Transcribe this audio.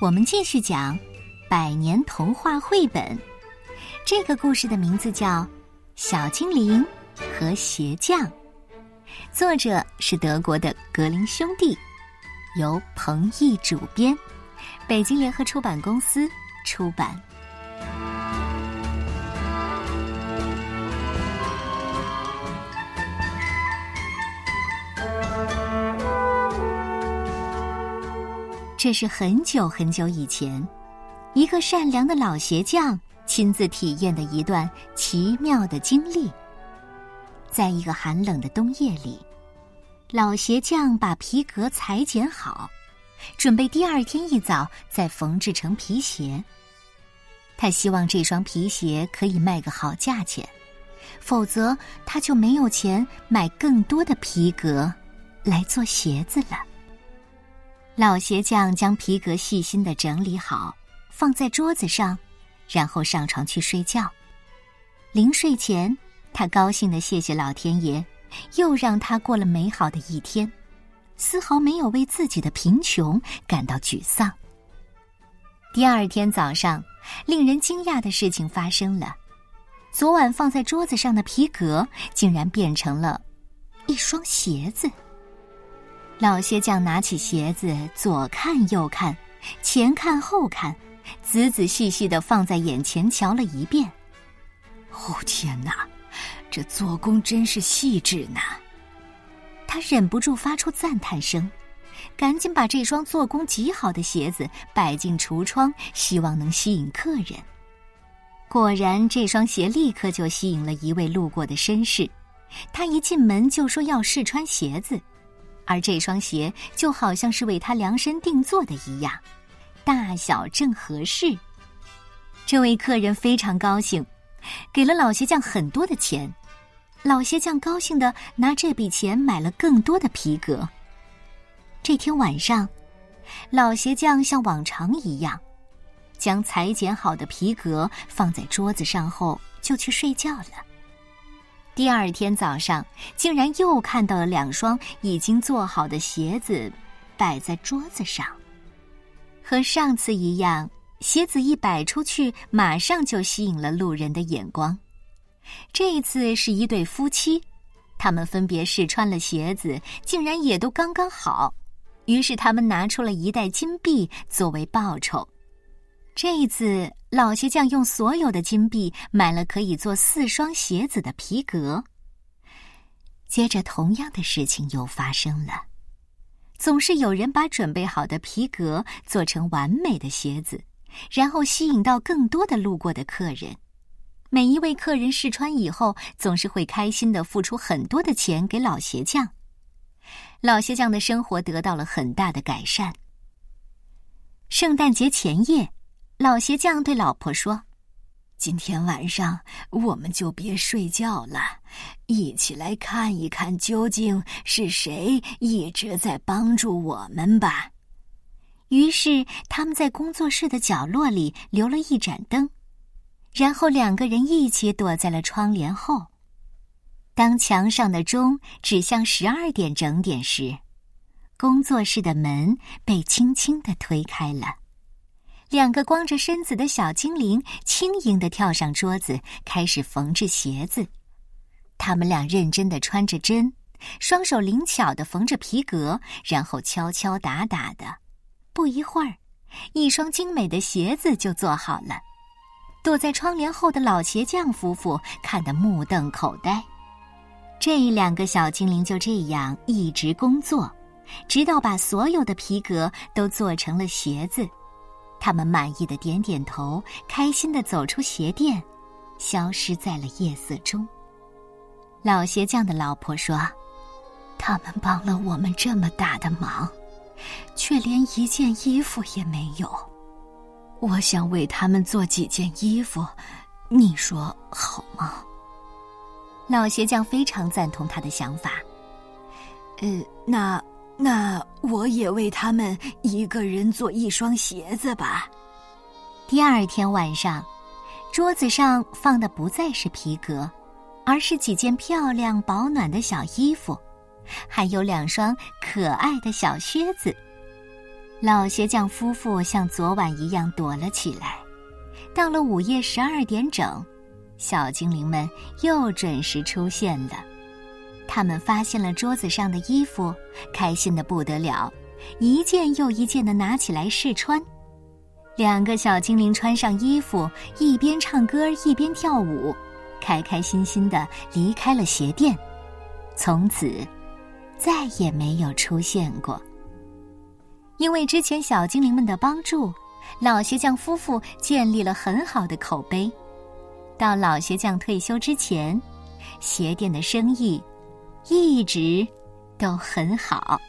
我们继续讲《百年童话绘本》。这个故事的名字叫《小精灵和鞋匠》，作者是德国的格林兄弟，由彭毅主编，北京联合出版公司出版。这是很久很久以前，一个善良的老鞋匠亲自体验的一段奇妙的经历。在一个寒冷的冬夜里，老鞋匠把皮革裁剪好，准备第二天一早再缝制成皮鞋。他希望这双皮鞋可以卖个好价钱，否则他就没有钱买更多的皮革来做鞋子了。老鞋匠将皮革细心的整理好，放在桌子上，然后上床去睡觉。临睡前，他高兴的谢谢老天爷，又让他过了美好的一天，丝毫没有为自己的贫穷感到沮丧。第二天早上，令人惊讶的事情发生了：昨晚放在桌子上的皮革，竟然变成了一双鞋子。老鞋匠拿起鞋子，左看右看，前看后看，仔仔细细的放在眼前瞧了一遍。哦天哪，这做工真是细致呢！他忍不住发出赞叹声，赶紧把这双做工极好的鞋子摆进橱窗，希望能吸引客人。果然，这双鞋立刻就吸引了一位路过的绅士。他一进门就说要试穿鞋子。而这双鞋就好像是为他量身定做的一样，大小正合适。这位客人非常高兴，给了老鞋匠很多的钱。老鞋匠高兴的拿这笔钱买了更多的皮革。这天晚上，老鞋匠像往常一样，将裁剪好的皮革放在桌子上后，就去睡觉了。第二天早上，竟然又看到了两双已经做好的鞋子摆在桌子上。和上次一样，鞋子一摆出去，马上就吸引了路人的眼光。这一次是一对夫妻，他们分别试穿了鞋子，竟然也都刚刚好。于是他们拿出了一袋金币作为报酬。这一次，老鞋匠用所有的金币买了可以做四双鞋子的皮革。接着，同样的事情又发生了，总是有人把准备好的皮革做成完美的鞋子，然后吸引到更多的路过的客人。每一位客人试穿以后，总是会开心的付出很多的钱给老鞋匠。老鞋匠的生活得到了很大的改善。圣诞节前夜。老鞋匠对老婆说：“今天晚上我们就别睡觉了，一起来看一看究竟是谁一直在帮助我们吧。”于是他们在工作室的角落里留了一盏灯，然后两个人一起躲在了窗帘后。当墙上的钟指向十二点整点时，工作室的门被轻轻的推开了。两个光着身子的小精灵轻盈的跳上桌子，开始缝制鞋子。他们俩认真的穿着针，双手灵巧地缝着皮革，然后敲敲打打的。不一会儿，一双精美的鞋子就做好了。躲在窗帘后的老鞋匠夫妇看得目瞪口呆。这两个小精灵就这样一直工作，直到把所有的皮革都做成了鞋子。他们满意的点点头，开心的走出鞋店，消失在了夜色中。老鞋匠的老婆说：“他们帮了我们这么大的忙，却连一件衣服也没有。我想为他们做几件衣服，你说好吗？”老鞋匠非常赞同他的想法。呃，那。那我也为他们一个人做一双鞋子吧。第二天晚上，桌子上放的不再是皮革，而是几件漂亮保暖的小衣服，还有两双可爱的小靴子。老鞋匠夫妇像昨晚一样躲了起来。到了午夜十二点整，小精灵们又准时出现了。他们发现了桌子上的衣服，开心的不得了，一件又一件的拿起来试穿。两个小精灵穿上衣服，一边唱歌一边跳舞，开开心心的离开了鞋店，从此再也没有出现过。因为之前小精灵们的帮助，老鞋匠夫妇建立了很好的口碑。到老鞋匠退休之前，鞋店的生意一直都很好。